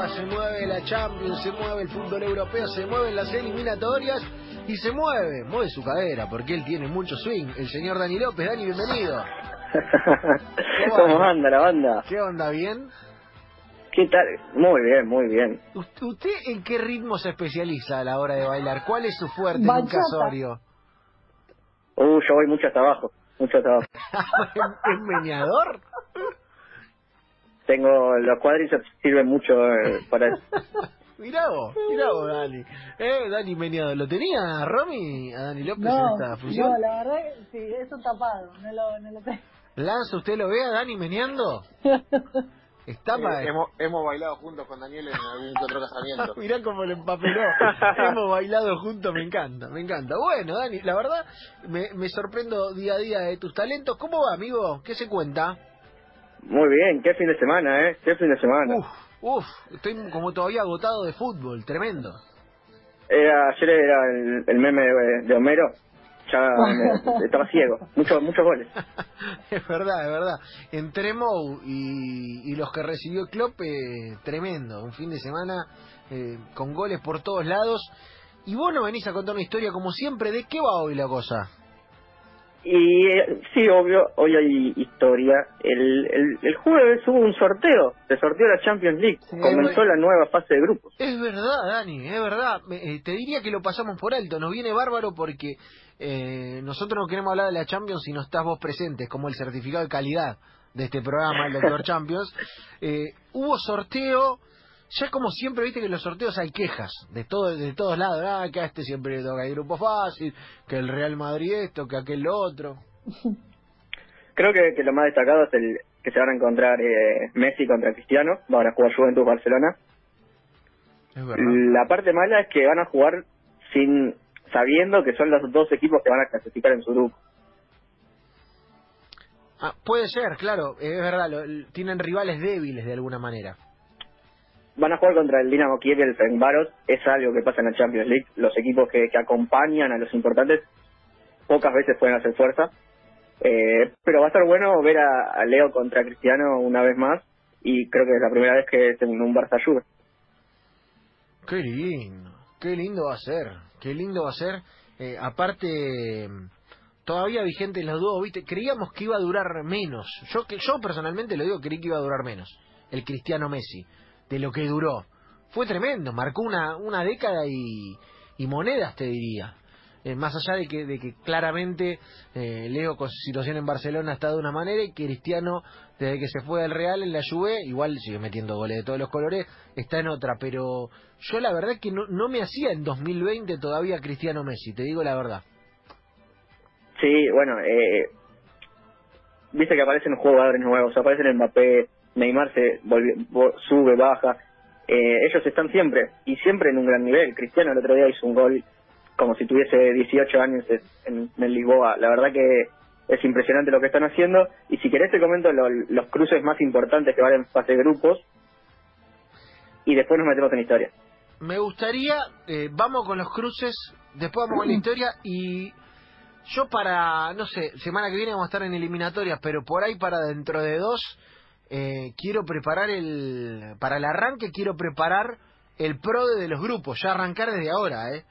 Copa, se mueve la Champions, se mueve el fútbol europeo, se mueven las eliminatorias y se mueve, mueve su cadera porque él tiene mucho swing. El señor Dani López, Dani, bienvenido. ¿Cómo anda la banda? ¿Qué onda, bien? ¿Qué tal? Muy bien, muy bien. ¿Usted, usted en qué ritmo se especializa a la hora de bailar? ¿Cuál es su fuerte en un Bachata. casorio? Uh, yo voy mucho hasta abajo, mucho hasta abajo. ¿Es meneador? Tengo, los cuádriceps sirven mucho eh, para eso. Mirá vos, mirá vos, Dani. Eh, Dani meneador. ¿Lo tenía Romy a Dani López en No, esta fusión? no, la verdad que sí, es un tapado, no lo, no lo tengo. Lanza, ¿usted lo ve a Dani meneando? Está. Eh, hemos, hemos bailado juntos con Daniel en algún otro casamiento. Mirá cómo le empapeló. Hemos bailado juntos, me encanta, me encanta. Bueno, Dani, la verdad, me, me sorprendo día a día de tus talentos. ¿Cómo va, amigo? ¿Qué se cuenta? Muy bien, qué fin de semana, ¿eh? Qué fin de semana. Uf, uf, estoy como todavía agotado de fútbol, tremendo. Era, ayer era el, el meme de, de Homero, ya me- estaba ciego, muchos muchos goles. es verdad, es verdad. Entre Mou y, y los que recibió Klopp, eh, tremendo. Un fin de semana eh, con goles por todos lados. Y vos no venís a contar una historia como siempre. ¿De qué va hoy la cosa? Y eh, sí, obvio, hoy hay historia. El, el, el jueves hubo un sorteo, se sorteó la Champions League, Sí, comenzó la nueva fase de grupos. Es verdad, Dani, es verdad. Me- eh, te diría que lo pasamos por alto. Nos viene bárbaro porque eh, nosotros no queremos hablar de la Champions si no estás vos presente, como el certificado de calidad de este programa, el Doctor Champions. Eh, hubo sorteo. Ya como siempre, viste que en los sorteos hay quejas de todo, de todos lados. Ah, que a este siempre le toca el grupo fácil, que el Real Madrid esto, que aquel otro. Creo que, que lo más destacado es el que se van a encontrar eh, Messi contra Cristiano, van a jugar Juventus Barcelona. Es. La parte mala es que van a jugar sin sabiendo que son los dos equipos que van a clasificar en su grupo. Ah, puede ser, claro, es verdad. lo- tienen rivales débiles de alguna manera. Van a jugar contra el Dinamo Kiev y el Ferencváros, es algo que pasa en la Champions League. Los equipos que, acompañan a los importantes pocas veces pueden hacer fuerza. Eh, pero va a estar bueno ver a, Leo contra Cristiano una vez más y creo que es la primera vez que es un Barça Juve. Qué lindo, qué lindo va a ser, qué lindo va a ser. Eh, aparte, todavía vigente los dos, ¿viste? Creíamos que iba a durar menos. Yo que yo personalmente lo digo, creí que iba a durar menos. El Cristiano Messi, de lo que duró. Fue tremendo, marcó una, una década y, monedas, te diría. Eh, más allá de que, de que claramente eh, Leo con su situación en Barcelona está de una manera y Cristiano, desde que se fue del Real en la Juve, igual sigue metiendo goles de todos los colores, está en otra. Pero yo la verdad que no, no me hacía en 2020 todavía Cristiano Messi, te digo la verdad. Sí, bueno, eh, viste que aparecen jugadores nuevos, aparecen Mbappé, Neymar se volvió- vo- sube, baja, eh, ellos están siempre, y siempre en un gran nivel. Cristiano el otro día hizo un gol como si tuviese 18 años en, en el Lisboa. La verdad que es impresionante lo que están haciendo, y si querés te comento lo- los cruces más importantes que van en fase de grupos, y después nos metemos en historia. Me gustaría, eh, vamos con los cruces, después vamos con la historia y yo para, no sé, semana que viene vamos a estar en eliminatorias, pero por ahí para dentro de dos, eh, quiero preparar el, para el arranque quiero preparar el pro de los grupos, ya arrancar desde ahora, ¿eh?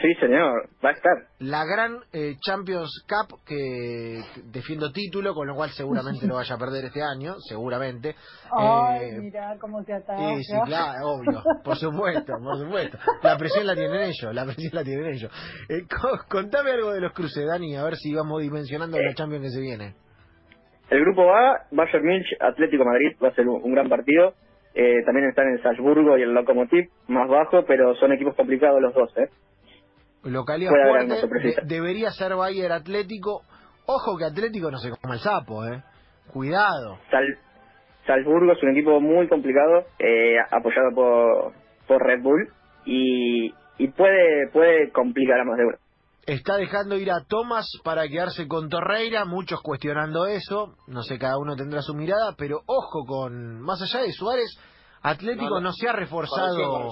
Sí, señor, va a estar. La gran eh, Champions Cup que defiendo título, con lo cual seguramente lo vaya a perder este año, seguramente. Ay, Eh, mira cómo te ataca. Sí, sí, claro, obvio, por supuesto, por supuesto. La presión la tienen ellos, la presión la tienen ellos. Eh, co- contame algo de los cruces, Dani, a ver si vamos dimensionando la Champions que se viene. El grupo A, Bayern Munich, Atlético Madrid, va a ser un, un gran partido. Eh, también están el Salzburgo y el Lokomotiv, más bajo, pero son equipos complicados los dos, ¿eh? Localidad fuerte, de- debería ser Bayern Atlético. Ojo que Atlético no se come el sapo, eh. Cuidado. Sal- Salzburgo es un equipo muy complicado, eh, apoyado por, por Red Bull, y, y puede, puede complicar a más de uno. Está dejando ir a Thomas para quedarse con Torreira, muchos cuestionando eso, no sé, cada uno tendrá su mirada, pero ojo con, más allá de Suárez, Atlético no, No, no. se ha reforzado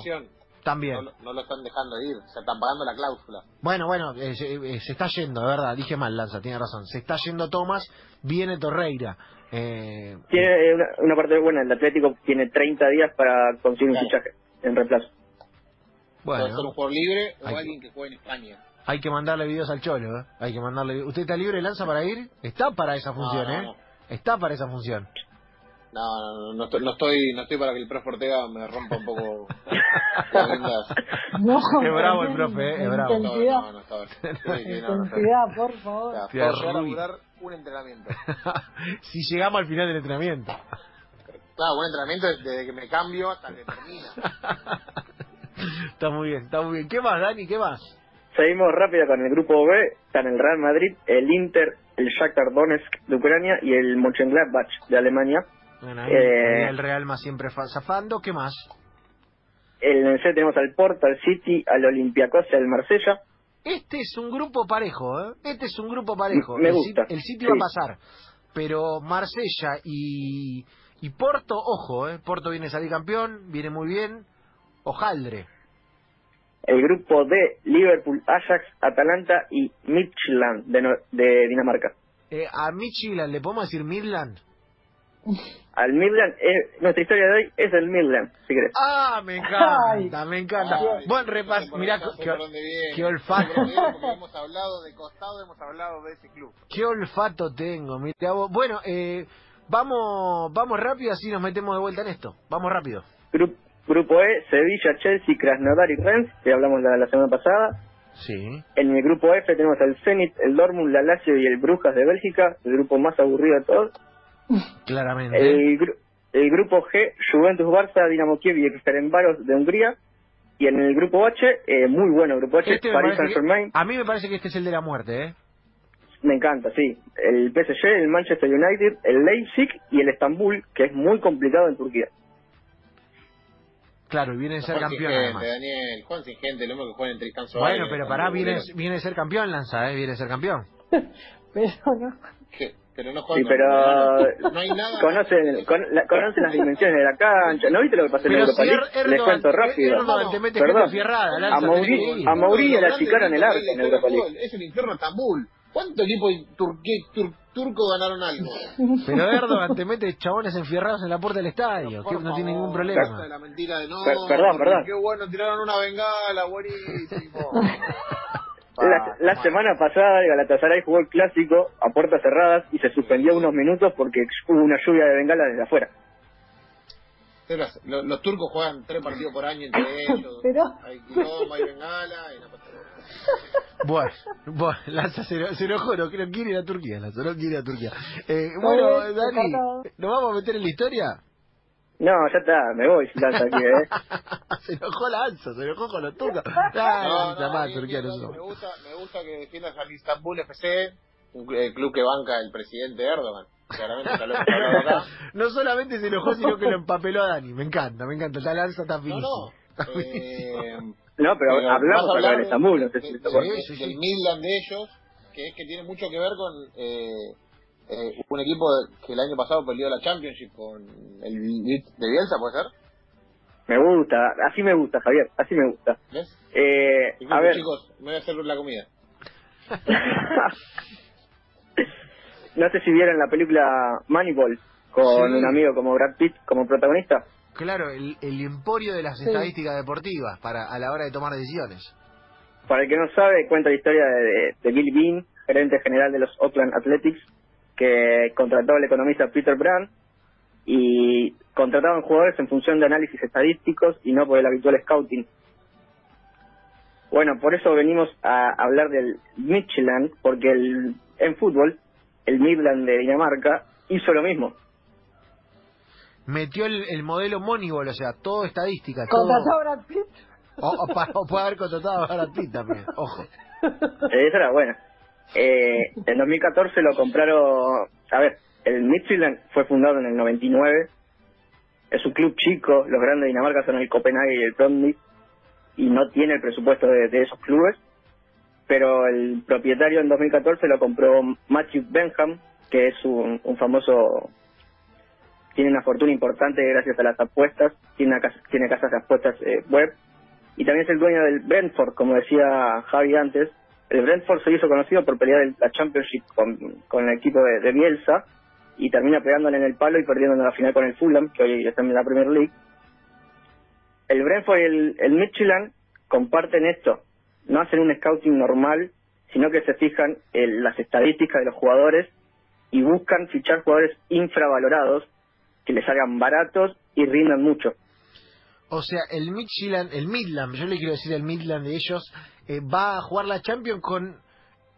también. No, lo- no lo están dejando ir, se están pagando la cláusula. Bueno, bueno, eh, se, eh, se está yendo, de verdad, dije mal, Lanza, tiene razón. Se está yendo Tomás, viene Torreira. Eh, Tiene una, una parte buena, el Atlético tiene 30 días para conseguir un fichaje en reemplazo. Puede ser un bueno, jugador libre o Hay- alguien que juegue en España. Hay que mandarle videos al Cholo, ¿eh? Hay que mandarle... ¿Usted está libre, Lanza, para ir? Está para esa función, no, ¿eh? no. Está para esa función. No, no, no, no estoy, no estoy, no estoy para que el profe Ortega me rompa un poco. No, Es bravo el profe, eh, es bravo. Intensidad, no, no, está bien. Por O favor. sea, Tía, puedo llegar a Rubí. durar un entrenamiento. si llegamos al final del entrenamiento. Claro, un entrenamiento desde que me cambio hasta que termina. está muy bien, está muy bien. ¿Qué más, Dani? ¿Qué más? Seguimos rápido con el grupo B. Están el Real Madrid, el Inter, el Shakhtar Donetsk de Ucrania y el Mönchengladbach de Alemania. Bueno, ahí, Eh. ahí el Real más siempre fa- zafando. ¿Qué más? En el C tenemos al Porto, al City, al Olympiacos y al Marsella. Este es un grupo parejo, ¿eh? Este es un grupo parejo. Me el, gusta, City- el City sí. va a pasar. Pero Marsella y, y Porto, ojo, ¿eh? Porto viene a salir campeón, viene muy bien. Ojaldre. El grupo D, Liverpool, Ajax, Atalanta y Midtjylland de, No- de Dinamarca. Eh, a Midtjylland, ¿le podemos decir Midland? Al Midland, eh, nuestra historia de hoy es el Midland, si querés. Ah, me encanta, me encanta. Ay, Buen repaso, mirá qué, qué olfato. porque hemos hablado de costado, hemos hablado de ese club. qué olfato tengo. mirá vos. Bueno, eh, vamos, vamos rápido, así nos metemos de vuelta en esto. Vamos rápido. Gru- grupo E, Sevilla, Chelsea, Krasnodar y Rennes, que hablamos la, la semana pasada. Sí. En el grupo F tenemos al Zenit, el Dortmund, la Lazio y el Brujas de Bélgica, el grupo más aburrido de todos. Claramente. El, gru- el grupo G, Juventus, Barça, Dinamo Kiev y Eksterenbaros de Hungría. Y en el grupo H, eh, muy bueno el grupo H, Este Paris parece que- Saint Germain, a mí me parece que este es el de la muerte, ¿eh? me encanta, sí. El PSG, el Manchester United, el Leipzig y el Estambul, que es muy complicado en Turquía. Claro, y viene de ser campeón gente. Daniel, Juan sin gente, el hombre que juega en Tristan Bueno, pero pará, viene, viene de ser campeón, Lanza, ¿eh? Viene de ser campeón. Pero no. Pero no juega Sí, con- pero no hay nada. conocen, con- la- conocen las dimensiones de la cancha. ¿No viste lo que pasó en Pero Europa si League? Er- Les cuento rápido. Mete Perdón. A Mauri- a Mauricio la chicaron el equipo arco en Europa League. Es el infierno Estambul. ¿Cuántos equipos turque- tur- turcos ganaron algo? Pero Erdogan te mete chabones enfierrados en la puerta del estadio, que no tiene ningún problema. basta de la mentira de no. Per- perdón, perdón. Qué bueno, tiraron una bengala, buenísimo. La, la semana pasada el Galatasaray jugó el clásico a puertas cerradas y se suspendió unos minutos porque hubo una lluvia de bengala desde afuera. Pero Los, los turcos juegan tres partidos por año entre ellos. Pero- Hay quilombo, hay bengala y no pasa. Bueno, bueno, Lanza se, se enojó, no, no quiere ir a Turquía, Lanza, no quiere ir a Turquía. Eh, bueno, bien, Dani. ¿nos vamos a meter en la historia? No, ya está, me voy si lanza aquí, ¿eh? se enojó Lanza, se enojó con los turcos. No, Ah, no, bien, Turquía, no me gusta, me gusta que defiendas al Istanbul FC, un el club que banca el presidente Erdogan. Claramente, acá. No solamente se enojó, sino que lo empapeló a Dani. Me encanta, me encanta. Esta lanza está No, finísima. no. Eh, No, pero, Pero hablamos acá hablar del de- Estambul, no sé si. Sí, sí, del Midland de ellos, que es que tiene mucho que ver con eh, eh, un equipo que el año pasado perdió la Championship con el de Bielsa, ¿puede ser? Me gusta, así me gusta, Javier, así me gusta. ¿Ves? Eh, a ver, chicos, me voy a hacer la comida. no sé si vieron la película Moneyball con Sí. un amigo como Brad Pitt como protagonista. Claro, el, el emporio de las Sí. estadísticas deportivas para a la hora de tomar decisiones. Para el que no sabe, cuenta la historia de, de Bill Bean, gerente general de los Oakland Athletics, que contrató al economista Peter Brand y contrataban jugadores en función de análisis estadísticos y no por el habitual scouting. Bueno, por eso venimos a hablar del Midtjylland, porque el, en fútbol, el Midland de Dinamarca hizo lo mismo. Metió el, el modelo Moneyball, o sea, todo estadística. Todo... Contrató a Brad Pitt. O, o pa- o puede haber contratado a Brad Pitt también, ojo. Esa era buena. Eh, en 2014 lo compraron. A ver, el Midtjylland fue fundado en el 99. Es un club chico. Los grandes de Dinamarca son el Copenhague y el Brøndby. Y no tiene el presupuesto de, de esos clubes. Pero el propietario en 2014 lo compró Matthew Benham, que es un, un famoso tiene una fortuna importante gracias a las apuestas, tiene, una casa- tiene casas de apuestas eh, web y también es el dueño del Brentford, como decía Javi antes. El Brentford se hizo conocido por pelear el- la Championship con, con el equipo de, de Bielsa y termina pegándole en el palo y perdiendo en la final con el Fulham, que hoy está en la Premier League. El Brentford y el, el comparten esto, no hacen un scouting normal, sino que se fijan en las estadísticas de los jugadores y buscan fichar jugadores infravalorados que les salgan baratos y rindan mucho. O sea, el Midland, el Midland, yo le quiero decir el Midland de ellos, eh, va a jugar la Champions con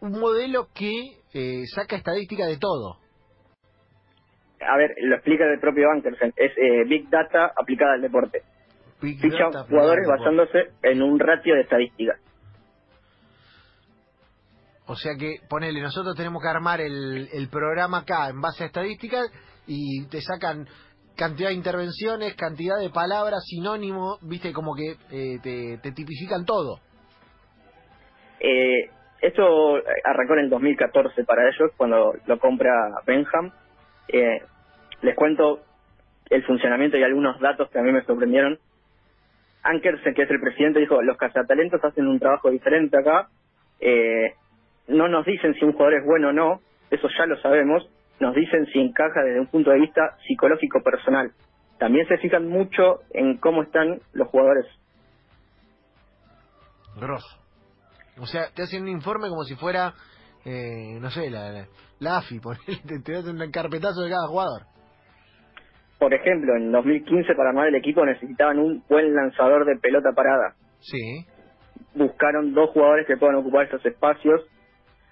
un modelo que eh, saca estadística de todo. A ver, lo explica el propio Ankersen, es eh, Big Data aplicada al deporte. Big data, jugadores basándose en un ratio de estadísticas. O sea que, ponele, nosotros tenemos que armar el, el programa acá en base a estadísticas y te sacan cantidad de intervenciones, cantidad de palabras, sinónimo, viste, como que eh, te, te tipifican todo. Eh, esto arrancó en el 2014 para ellos, cuando lo compra Benham. Eh, les cuento el funcionamiento y algunos datos que a mí me sorprendieron. Ankersen, que es el presidente, dijo, los cazatalentos hacen un trabajo diferente acá. Eh, no nos dicen si un jugador es bueno o no, eso ya lo sabemos. Nos dicen si encaja desde un punto de vista psicológico personal. También se fijan mucho en cómo están los jugadores. Grosso. O sea, te hacen un informe como si fuera, eh, no sé, la, la, la AFI, ponele, te, te hacen un carpetazo de cada jugador. Por ejemplo, en 2015 para armar el equipo necesitaban un buen lanzador de pelota parada. Sí. Buscaron dos jugadores que puedan ocupar esos espacios.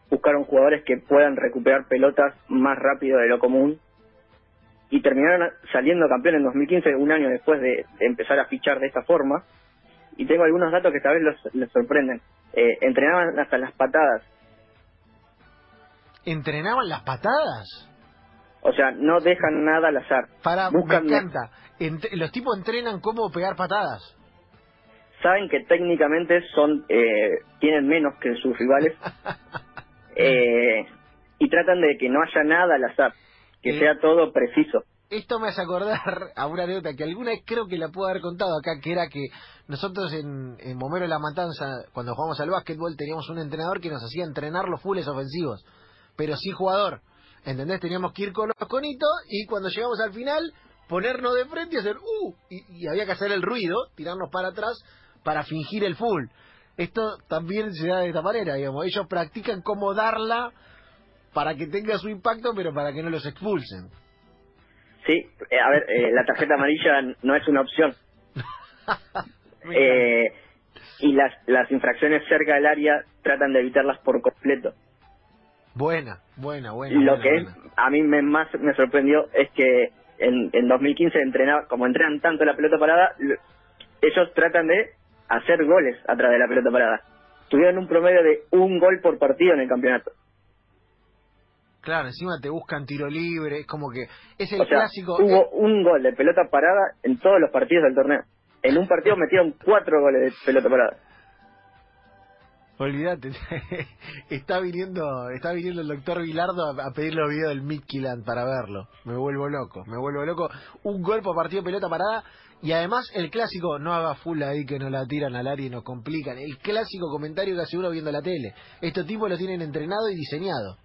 Buscaron jugadores que puedan recuperar pelotas más rápido de lo común. Y terminaron saliendo campeón en 2015, un año después de, de empezar a fichar de esta forma. Y tengo algunos datos que esta vez los, les sorprenden. Eh, entrenaban hasta las patadas. ¿Entrenaban las patadas? O sea, no dejan nada al azar. Para, Buscan- me encanta. Ent- los tipos entrenan cómo pegar patadas. saben que técnicamente son eh, tienen menos que sus rivales eh, y tratan de que no haya nada al azar, que Eh. sea todo preciso. Esto me hace acordar a una anécdota que alguna vez creo que la puedo haber contado acá, que era que nosotros en, en Momero de la Matanza, cuando jugamos al básquetbol, teníamos un entrenador que nos hacía entrenar los fulles ofensivos, pero sin jugador. ¿Entendés? Teníamos que ir con los conitos y cuando llegamos al final, ponernos de frente y hacer ¡uh! Y, y había que hacer el ruido, tirarnos para atrás para fingir el full. Esto también se da de esta manera, digamos. Ellos practican cómo darla para que tenga su impacto, pero para que no los expulsen. Sí, eh, a ver, eh, la tarjeta amarilla no es una opción. Eh, y las, las infracciones cerca del área tratan de evitarlas por completo. Buena, buena, buena. Lo buena, que es, a mí me, más me sorprendió es que en, en 2015 entrenaba, como entrenan tanto la pelota parada, lo- ellos tratan de hacer goles a través de la pelota parada. Tuvieron un promedio de un gol por partido en el campeonato. Claro, encima te buscan tiro libre, es como que es el O sea, clásico. hubo eh, un gol de pelota parada en todos los partidos del torneo. En un partido metieron cuatro goles de pelota parada. olvídate, está viniendo, está viniendo el doctor Vilardo a, pedir los videos del Midtjylland para verlo. Me vuelvo loco, me vuelvo loco. Un gol por partido pelota parada y además el clásico, no haga full ahí que nos la tiran al área y nos complican. El clásico comentario que hace uno viendo la tele. Estos tipos lo tienen entrenado y diseñado.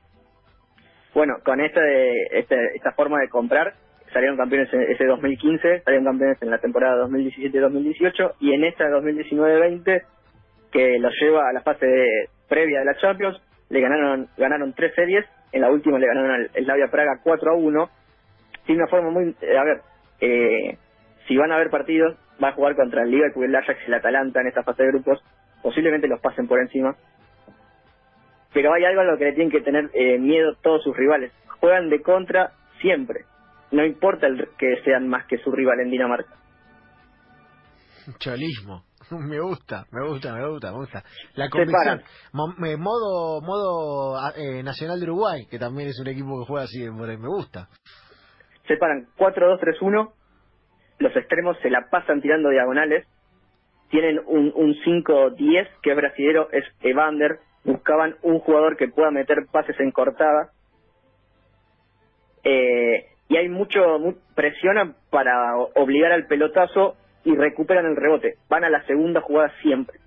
Bueno, con esta, de, este- esta forma de comprar, salieron campeones en ese 2015, salieron campeones en la temporada 2017-2018 y en esta 2019-20, que los lleva a la fase previa de la Champions, le ganaron ganaron tres series, en la última le ganaron al Slavia Praga 4 a 1. Tiene una forma muy... a ver, eh, si van a haber partidos, va a jugar contra el Liverpool, el Ajax y el Atalanta en esta fase de grupos, posiblemente los pasen por encima pero hay algo a lo que le tienen que tener eh, miedo todos sus rivales. Juegan de contra siempre. No importa el, que sean más que su rival en Dinamarca. Cholismo. Me gusta, me gusta, me gusta, me gusta. La convicción. modo modo ah, eh, Nacional de Uruguay, que también es un equipo que juega así, me gusta. Se paran 4-2-3-1. Los extremos se la pasan tirando diagonales. Tienen un, un 5-10 que es brasilero, es Evander. Buscaban un jugador que pueda meter pases en cortada. Eh, y hay mucho, mu- presionan para obligar al pelotazo y recuperan el rebote. Van a la segunda jugada siempre.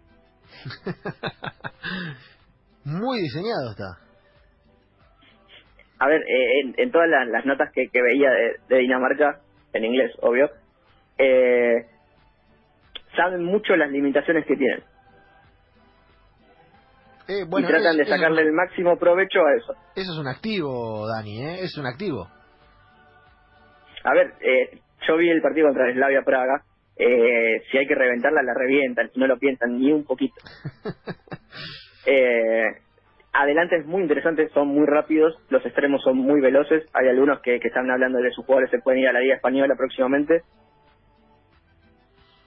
Muy diseñado está. A ver, eh, en, en todas las, las notas que, que veía de, de Dinamarca, en inglés, obvio, eh, saben mucho las limitaciones que tienen Eh, bueno, y tratan es- de es sacarle el máximo provecho a eso. Eso es un activo, Dani, ¿eh? Es un activo. A ver, eh, yo vi el partido contra Slavia Praga. Eh, si hay que reventarla, la revientan. No lo piensan ni un poquito. Eh, adelante es muy interesante, son muy rápidos, los extremos son muy veloces. Hay algunos que, que están hablando de sus jugadores se pueden ir a la Liga Española próximamente.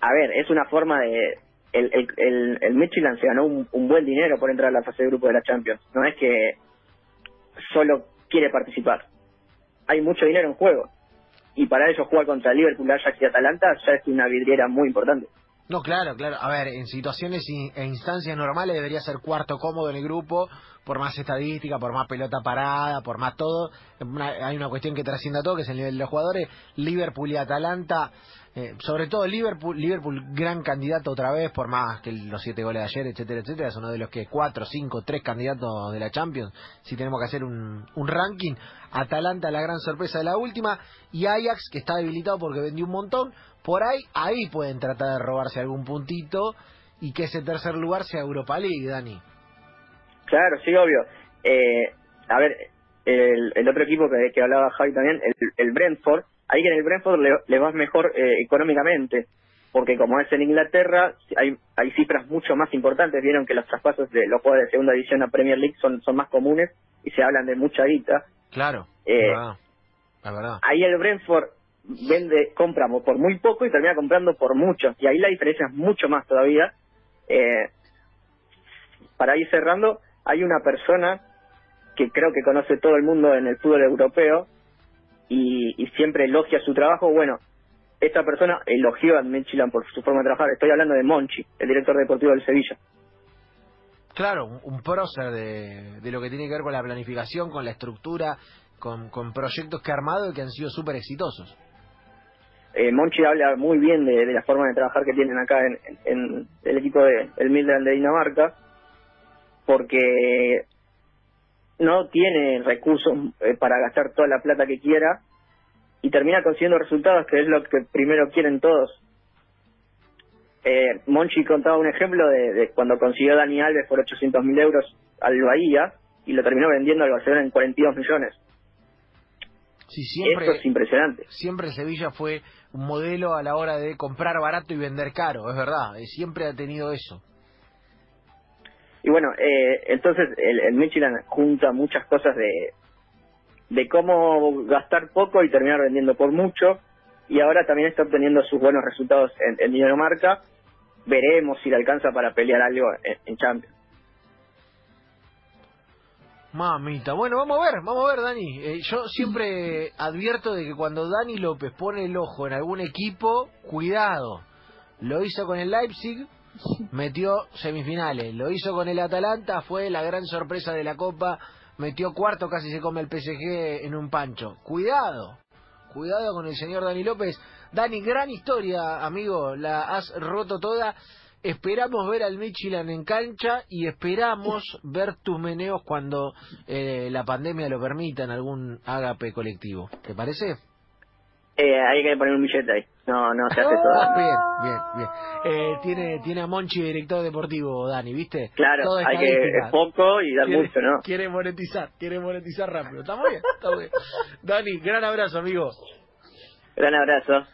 A ver, es una forma de... El, el, el, el se ganó un, un buen dinero por entrar a la fase de grupo de la Champions. No es que solo quiere participar. Hay mucho dinero en juego. Y para ellos jugar contra Liverpool, Ajax y Atalanta ya es una vidriera muy importante. No, claro, claro. A ver, en situaciones e instancias normales debería ser cuarto cómodo en el grupo, por más estadística, por más pelota parada, por más todo. Hay una cuestión que trasciende a todo, que es el nivel de los jugadores. Liverpool y Atalanta, eh, sobre todo Liverpool, Liverpool gran candidato otra vez, por más que los siete goles de ayer, etcétera, etcétera, es uno de los que cuatro, cinco, tres candidatos de la Champions, si tenemos que hacer un, un ranking. Atalanta la gran sorpresa de la última, y Ajax, que está debilitado porque vendió un montón, por ahí, ahí pueden tratar de robarse algún puntito y que ese tercer lugar sea Europa League, Dani. Claro, sí, obvio. Eh, a ver, el, el otro equipo que, que hablaba Javi también, el, el Brentford, ahí en el Brentford le, le va mejor eh, económicamente, porque como es en Inglaterra, hay, hay cifras mucho más importantes. Vieron que los traspasos de los jugadores de segunda división a Premier League son, son más comunes y se hablan de mucha guita. Claro, Eh, la verdad. La verdad. Ahí el Brentford vende, compra por muy poco y termina comprando por mucho. Y ahí la diferencia es mucho más todavía. Eh, para ir cerrando, hay una persona que creo que conoce todo el mundo en el fútbol europeo y, y siempre elogia su trabajo. Bueno, esta persona elogió a Midtjylland por su forma de trabajar. Estoy hablando de Monchi, el director deportivo del Sevilla. Claro, un, un prócer de, de lo que tiene que ver con la planificación, con la estructura, con, con proyectos que ha armado y que han sido súper exitosos. Eh, Monchi habla muy bien de, de la forma de trabajar que tienen acá en, en- en el equipo del de, Midland de Dinamarca, porque no tiene recursos eh, para gastar toda la plata que quiera y termina consiguiendo resultados, que es lo que primero quieren todos. Eh, Monchi contaba un ejemplo de, de cuando consiguió Dani Alves por 800 mil euros al Bahía y lo terminó vendiendo al Barcelona en 42 millones. Sí, siempre, Eso es impresionante. siempre Sevilla fue un modelo a la hora de comprar barato y vender caro, es verdad, eh, siempre ha tenido eso. Y bueno, eh, entonces el, el Michelin junta muchas cosas de, de cómo gastar poco y terminar vendiendo por mucho. Y ahora también está obteniendo sus buenos resultados en, Dinamarca. Veremos si le alcanza para pelear algo en, en Champions. Mamita, bueno, vamos a ver, vamos a ver, Dani. Eh, yo siempre advierto de que cuando Dani López pone el ojo en algún equipo, cuidado. Lo hizo con el Leipzig, metió semifinales. Lo hizo con el Atalanta, fue la gran sorpresa de la Copa. Metió cuarto, casi se come el PSG en un pancho. Cuidado, cuidado con el señor Dani López. Dani, gran historia, amigo, la has roto toda. Esperamos ver al Michelin en cancha y esperamos ver tus meneos cuando eh, la pandemia lo permita en algún ágape colectivo. ¿Te parece? Eh, hay que poner un billete ahí. No, no se hace Ah, todo. bien, bien, bien. Eh, tiene, tiene a Monchi director deportivo, Dani, ¿viste? Claro, Todo hay que es poco y dar Quiere- mucho, ¿no? Quiere monetizar, quiere monetizar rápido. Está muy bien, está muy bien. Dani, gran abrazo, amigo. Gran abrazo.